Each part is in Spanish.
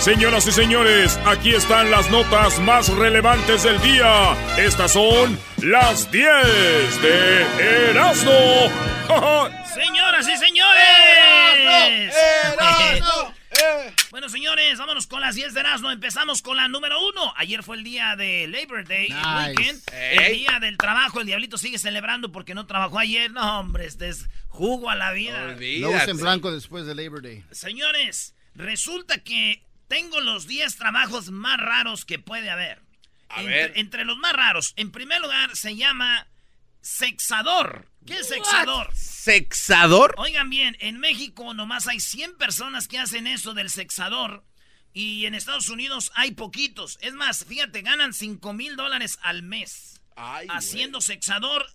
Señoras y señores, aquí están las notas más relevantes del día. Estas son las 10 de Erasmo. Señoras y señores. ¡Erasmo! Bueno, señores, vámonos con las 10 de Erasmo. Empezamos con la número uno. Ayer fue el día de Labor Day, weekend. El día del trabajo. El diablito sigue celebrando porque no trabajó ayer. No, hombre, este es jugo a la vida. No en blanco después de Labor Day. Señores, resulta que tengo los 10 trabajos más raros que puede haber. A entre, ver. entre los más raros, en primer lugar, se llama sexador. ¿Qué es sexador? ¿Sexador? Oigan bien, en México nomás hay 100 personas que hacen eso del sexador. Y en Estados Unidos hay poquitos. Es más, fíjate, ganan 5 mil dólares al mes. haciendo sexador.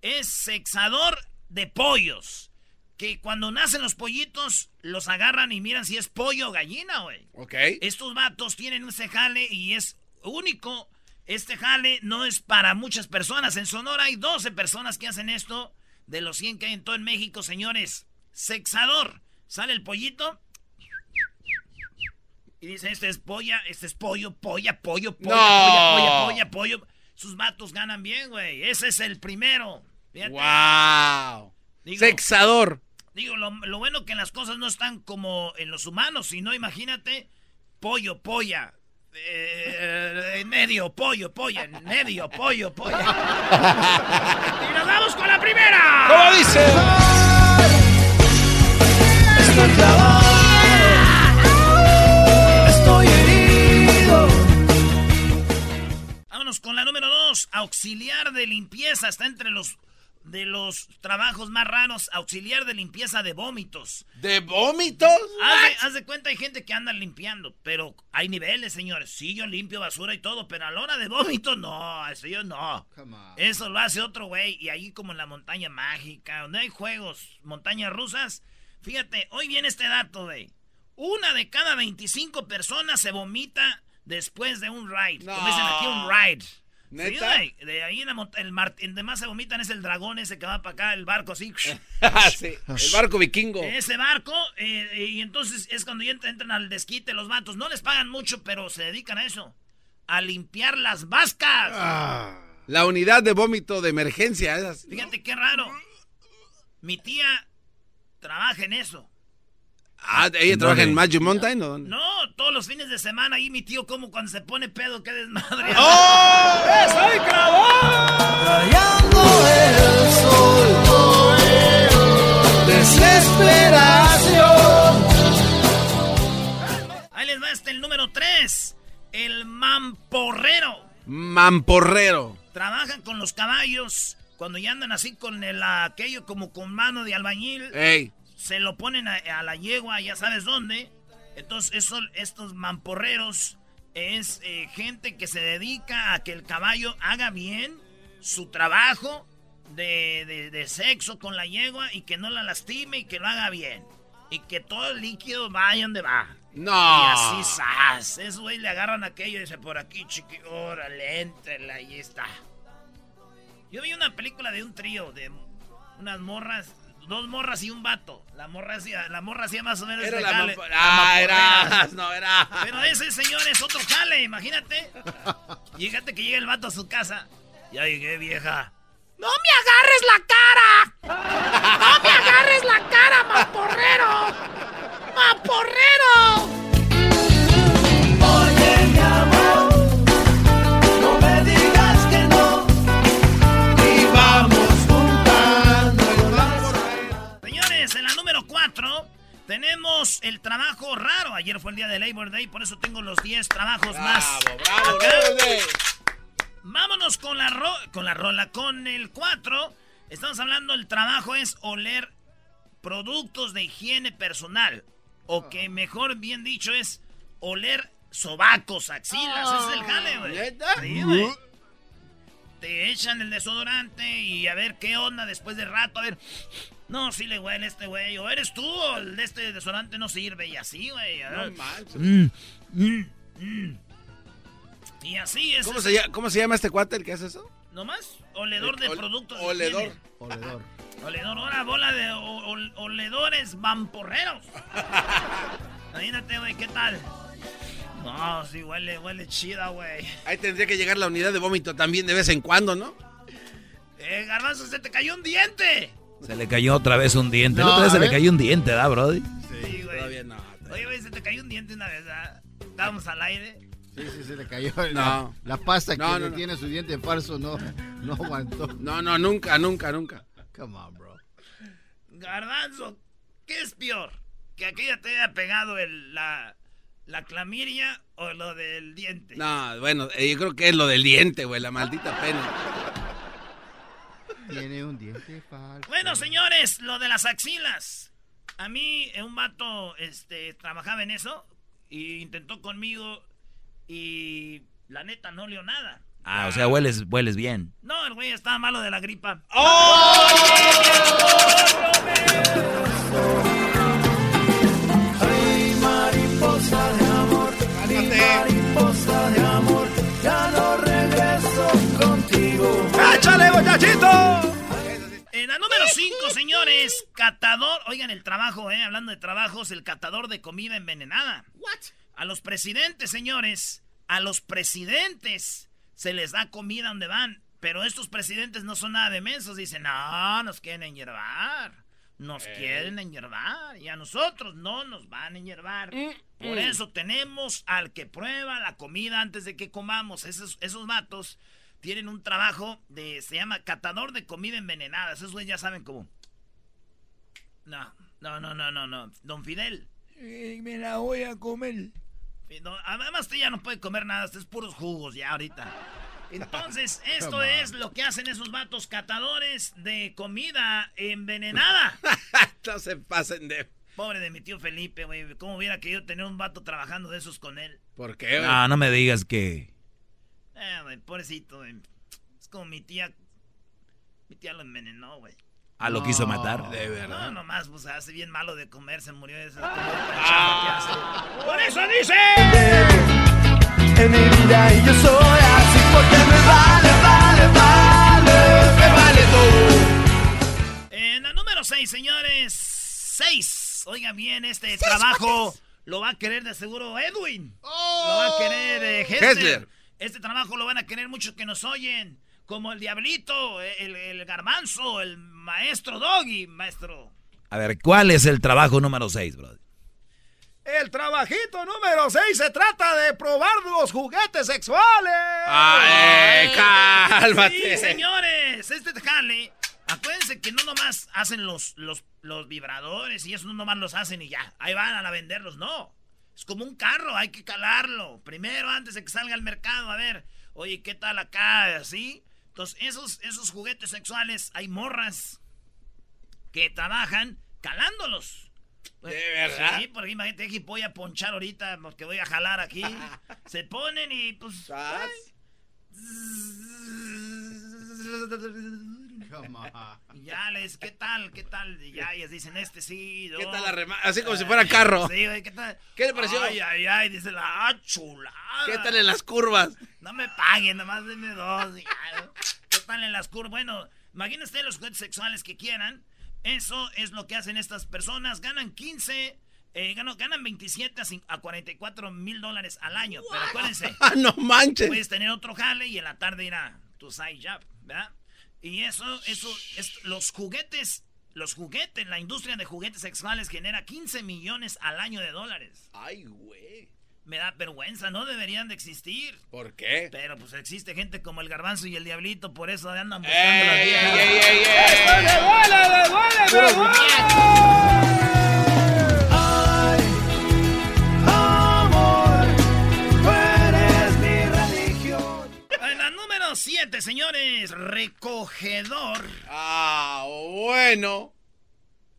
Es sexador de pollos. Que cuando nacen los pollitos, los agarran y miran si es pollo o gallina, güey. Ok. Estos vatos tienen un jale y es único este jale no es para muchas personas. En Sonora hay 12 personas que hacen esto. De los 100 que hay en todo en México, señores. Sexador. Sale el pollito. Y dice, este es polla, este es pollo, polla, pollo, polla, polla, polla, polla, pollo. Sus matos ganan bien, güey. Ese es el primero. ¡Wow! Sexador. Digo, lo, lo bueno que las cosas no están como en los humanos, sino imagínate, pollo, polla, eh, en medio, pollo, pollo, en medio, pollo, pollo. y nos vamos con la primera. ¿Cómo dice? Estoy herido. Vámonos con la número dos. Auxiliar de limpieza. Está entre los de los trabajos más raros, auxiliar de limpieza de vómitos. ¿De vómitos? Haz de, cuenta, hay gente que anda limpiando, pero hay niveles, señores. Sí, yo limpio basura y todo, pero a la hora de vómitos, no, eso yo no. Eso lo hace otro güey. Y ahí como en la montaña mágica, donde hay juegos, montañas rusas. Fíjate, hoy viene este dato, güey. Una de cada 25 personas se vomita después de un ride. Como dicen aquí, un ride. ¿Neta? de ahí en el mar, en demás se vomitan es el dragón ese que va para acá, el barco así. sí, el barco vikingo. Ese barco, eh, y entonces es cuando entran, al desquite los vatos. No les pagan mucho, pero se dedican a eso. A limpiar las vascas. Ah, la unidad de vómito de emergencia. Esas. Fíjate qué raro. Mi tía trabaja en eso. Ah, ¿ella trabaja en Magic Mountain o No, los fines de semana ahí mi tío como cuando se pone pedo, qué desmadre. ¡Oh! ¡Soy Rayando el sol, desesperación. Ahí les va este el número 3, el mamporrero. Mamporrero. Trabajan con los caballos cuando ya andan así con el aquello como con mano de albañil. Ey se lo ponen a, la yegua, ya sabes dónde. Entonces, estos mamporreros es eh, gente que se dedica a que el caballo haga bien su trabajo de, sexo con la yegua y que no la lastime y que lo haga bien. Y que todo el líquido vaya donde va. No. Y así, ¡zas! Eso, güey, le agarran aquello y dice, por aquí, chiqui, órale, entrela, ahí está. Yo vi una película de un trío de unas morras dos morras y un vato. La morra hacía, la morra hacía más o menos era la Ah, era, no era. Pero ese señor es otro jale, imagínate. Llegate que llega el vato a su casa. Ya llegué, vieja. ¡No me agarres la cara! ¡No me agarres la cara, maporrero! ¡Maporrero! Labor Day, por eso tengo los 10 trabajos más. ¡Bravo, Vámonos con la, con la rola, con el 4. Estamos hablando, el trabajo es oler productos de higiene personal. O que mejor bien dicho es oler sobacos, axilas. Ese es el jale, güey. Te echan el desodorante y a ver qué onda después de rato. A ver, no, sí le huele este güey. O eres tú o el de este desodorante no sirve. Y así, güey. No manches. Mm, mm, mm. Y así es. ¿Cómo se, llama, ¿Cómo se, llama, este cuate el que hace eso? ¿Nomás? Oledor de productos. Oledor. oledor. Oledor. Ahora bola de oledores vamporreros. Imagínate, güey, ¿qué tal? No, sí, huele, huele chida, güey. Ahí tendría que llegar la unidad de vómito también de vez en cuando, ¿no? Eh, Garbanzo, se te cayó un diente. Se le cayó otra vez un diente. la otra vez se le cayó un diente, ¿da, Brody? Sí, güey. Todavía no. Oye, güey, se te cayó un diente una vez, ¿ah? Estábamos al aire. Sí, sí, se le cayó. No. La, pasta que tiene su diente falso no, no aguantó. No, no, nunca, nunca, nunca. Come on, bro. Garbanzo, ¿qué es peor? ¿Que aquella te haya pegado el, la, la clamiria o lo del diente? No, bueno, eh, yo creo que es lo del diente, güey, la maldita pena. Tiene un diente falso. Bueno, señores, lo de las axilas. A mí, eh, un vato este, trabajaba en eso y intentó conmigo y la neta no leo nada. Ah, o sea, hueles, hueles bien. No, el güey estaba malo de la gripa. ¡Oh! Ay, En la número 5, señores, catador. Oigan el trabajo, eh, hablando de trabajos, el catador de comida envenenada. What? A los presidentes, señores, a los presidentes se les da comida donde van. Pero estos presidentes no son nada de mensos. Dicen, no, nos quieren enyerbar. Nos quieren enyerbar. Y a nosotros no nos van a enyerbar. Mm, Por mm. eso tenemos al que prueba la comida antes de que comamos. Esos, esos vatos tienen un trabajo de. Se llama catador de comida envenenada. Esos güeyes ya saben cómo. No, no, no, no, no, no. Don Fidel. me la voy a comer además, usted ya no puede comer nada, usted es puros jugos ya ahorita. Entonces, esto es lo que hacen esos vatos catadores de comida envenenada. no se pasen de. Pobre de mi tío Felipe, güey. ¿Cómo hubiera querido tener un vato trabajando de esos con él? ¿Por qué, No, no me digas que. Eh, güey, pobrecito, güey. Es como mi tía. Mi tía lo envenenó, güey. Ah, lo quiso matar. De verdad. No, nomás, pues hace bien malo de comer, se murió de esa. Ah. Por eso dice. En mi vida y yo soy así porque me vale, vale, vale, me vale todo. En la número 6, señores. 6. Oigan bien, este trabajo lo va a querer de seguro Edwin. Oh. Lo va a querer eh, Este trabajo lo van a querer muchos que nos oyen como el diablito, el, el garbanzo, el maestro Doggy, maestro. A ver, ¿cuál es el trabajo número 6, brother? El trabajito número 6 se trata de probar los juguetes sexuales. ¡Ay, cálmate! Sí, señores, este jale, acuérdense que no nomás hacen los, los, los vibradores y eso no nomás los hacen y ya, ahí van a venderlos, no. Es como un carro, hay que calarlo. Primero, antes de que salga al mercado, a ver, oye, ¿qué tal acá? Así. Entonces, esos, esos juguetes sexuales, hay morras que trabajan calándolos. ¿De verdad? Sí, porque imagínate que voy a ponchar ahorita porque voy a jalar aquí. Se ponen y pues... Ya les, ¿qué tal? ¿Qué tal? Y ya ellas dicen, este sí. ¿Qué tal la rema? Así como si fuera carro. Sí, ¿qué tal? ¿Qué le pareció? Ay, ay, ay, dice la ah, chulada. ¿Qué tal en las curvas? No me paguen, nomás denme dos. ¿Qué tal en las curvas? Bueno, imagínense los juguetes sexuales que quieran. Eso es lo que hacen estas personas. Ganan 15, eh, ganan, ganan 27 a 44 mil dólares al año. Pero acuérdense. no manches. Puedes tener otro jale y en la tarde ir a tu side job, ¿verdad? Y eso, eso, es, los juguetes, los juguetes, la industria de juguetes sexuales genera 15 millones al año de dólares. Ay, güey. Me da vergüenza, no deberían de existir. ¿Por qué? Pero pues existe gente como el garbanzo y el diablito, por eso andan buscando la vida. ¡Ey, ey, ey! ey! ¡Me duele, me duele, Siete, señores. Recogedor. Ah, bueno.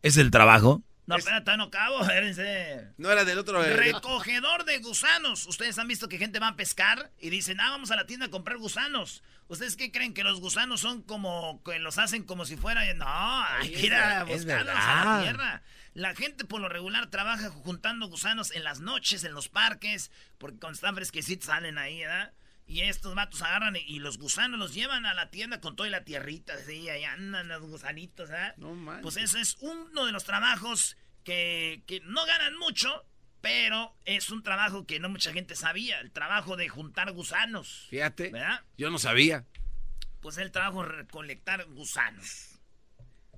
¿Es el trabajo? No, espérate, no acabo, espérense. No era del otro. Eh, Recogedor de gusanos. Ustedes han visto que gente va a pescar y dicen, ah, vamos a la tienda a comprar gusanos. ¿Ustedes qué creen? ¿Que los gusanos son como, que los hacen como si fuera... No, hay que ir a buscarlos a la tierra. La gente por lo regular trabaja juntando gusanos en las noches, en los parques, porque cuando están fresquecitos salen ahí, ¿verdad? Y estos matos agarran y los gusanos los llevan a la tienda con toda la tierrita. Así, ahí andan los gusanitos, ¿eh? No, Pues ese es uno de los trabajos que, no ganan mucho, Pero es un trabajo que no mucha gente sabía, el trabajo de juntar gusanos. Fíjate. ¿Verdad? Yo no sabía. Pues el trabajo de recolectar gusanos.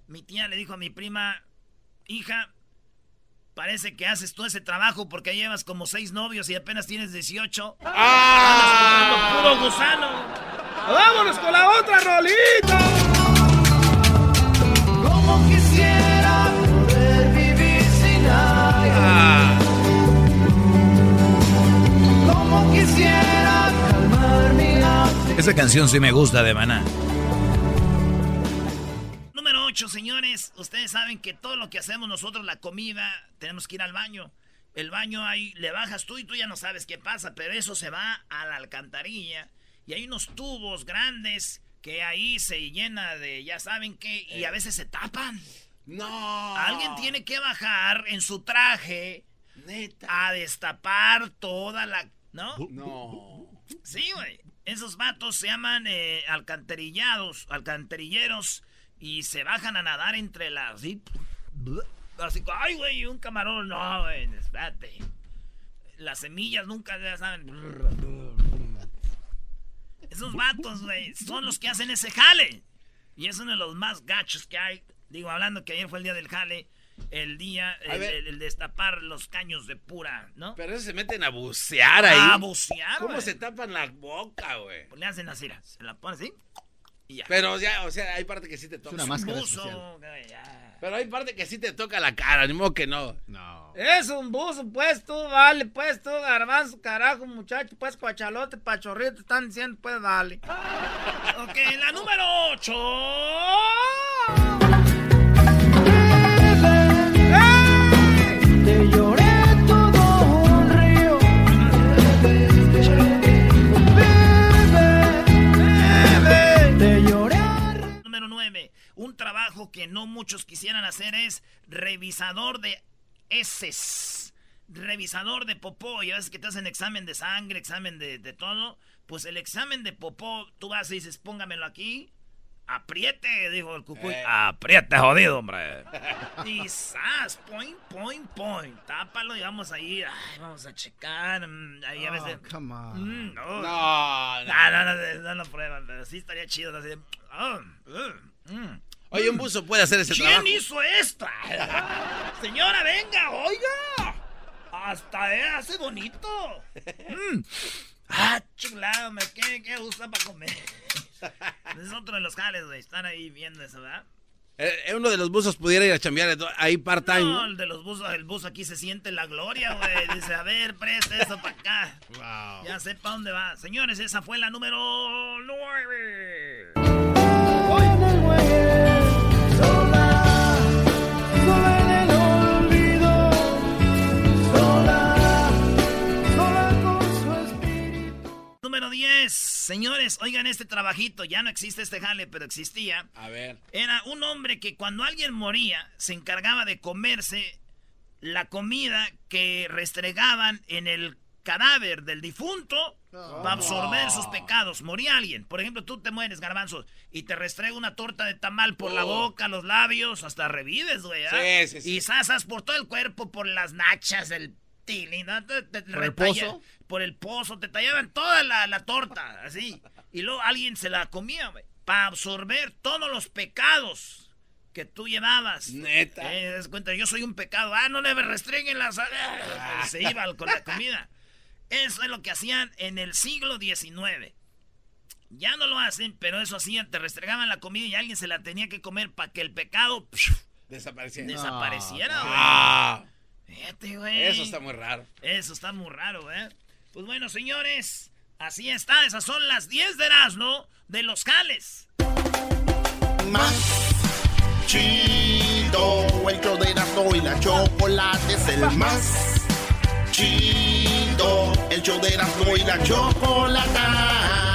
Mi tía le dijo a mi prima, hija, parece que haces tú ese trabajo porque llevas como seis novios y apenas tienes 18. ¡Ah! puro gusano! ¡Vámonos con la otra rolita! Como quisiera poder vivir sin ah. Como quisiera calmar mi Esa canción sí me gusta de Maná ustedes saben que todo lo que hacemos nosotros, la comida, tenemos que ir al baño. El baño ahí le bajas tú y tú ya no sabes qué pasa, pero eso se va a la alcantarilla. Y hay unos tubos grandes que ahí se llena de, ya saben qué, y a eh. veces se tapan. No. Alguien tiene que bajar en su traje a destapar toda la. ¿No? No. Sí, güey. Esos vatos se llaman eh, alcantarillados, alcantarilleros y se bajan a nadar entre las... Así, así ay, güey, un camarón. No, güey, espérate. Las semillas nunca ya saben. Esos vatos, güey, son los que hacen ese jale. Y es uno de los más gachos que hay. Digo, hablando que ayer fue el día del jale. El día, el, destapar los caños de pura, ¿no? Pero eso se meten a bucear ahí. A bucear, ¿Cómo se tapan la boca, güey? Pues le hacen así, se la ponen así. Pero ya, o sea, hay parte que sí te toca. Es una máscara buzo, Pero hay parte que sí te toca la cara, ni modo que no. No. Es un buzo, pues tú, vale, pues tú, garbanzo, carajo, muchacho, pues cuachalote, pachorrito, están diciendo, pues vale. ok, la número 8. Que no muchos quisieran hacer es revisador de heces. Revisador de popó. Ya ves que te hacen examen de sangre, examen de, todo. Pues el examen de popó, tú vas y dices, póngamelo aquí. Apriete, dijo el cucuy. Eh. Apriete, jodido, hombre. y sas, point, point, point. Tápalo y vamos ahí. Ay, vamos a checar. Mm, ahí a veces. Oh, come on. Mm, no. No, no, no, no, no, lo prueban, pero sí estaría chido. Así, oh, mm, Oye, un buzo puede hacer ese trabajo. ¿Quién hizo esta? Señora, venga, oiga. Hasta eh, hace bonito. Mm. Ah, chulado, me qué, qué gusta para comer. es otro de los jales, güey. Están ahí viendo eso, ¿verdad? Eh, eh, uno de los buzos pudiera ir a chambear ahí part-time. No, el de los buzos, el buzo aquí se siente la gloria, güey. Dice, a ver, presta eso para acá. Wow. Ya sé para dónde va. Señores, esa fue la número 9. Señores, oigan este trabajito. Ya no existe este jale, pero existía. A ver. Era un hombre que cuando alguien moría se encargaba de comerse la comida que restregaban en el cadáver del difunto para absorber sus pecados. Moría alguien. Por ejemplo, tú te mueres, garbanzos, y te restrega una torta de tamal por la oh. boca, los labios, hasta revives, güey. ¿ah? Sí, sí, sí. Y sasas por todo el cuerpo, por las nachas, el tilín, ¿Por el pozo? Por el pozo, te tallaban toda la, torta, así. Y luego alguien se la comía, güey. Para absorber todos los pecados que tú llevabas. Neta. Eh, das cuenta, yo soy un pecado. Ah, no le restringen las. Se iba con la comida. Eso es lo que hacían en el siglo XIX. Ya no lo hacen, pero eso hacían, te restregaban la comida y alguien se la tenía que comer para que el pecado desapareciera. Desapareciera, ah. Fíjate, güey. Eso está muy raro. Eso está muy raro, ¿eh? Pues bueno, señores, así está. Esas son las 10 de Erasmo de los Cales. Más chido, el show de Erasmo y la chocolate es el más chido. El show de Erasmo y la chocolata.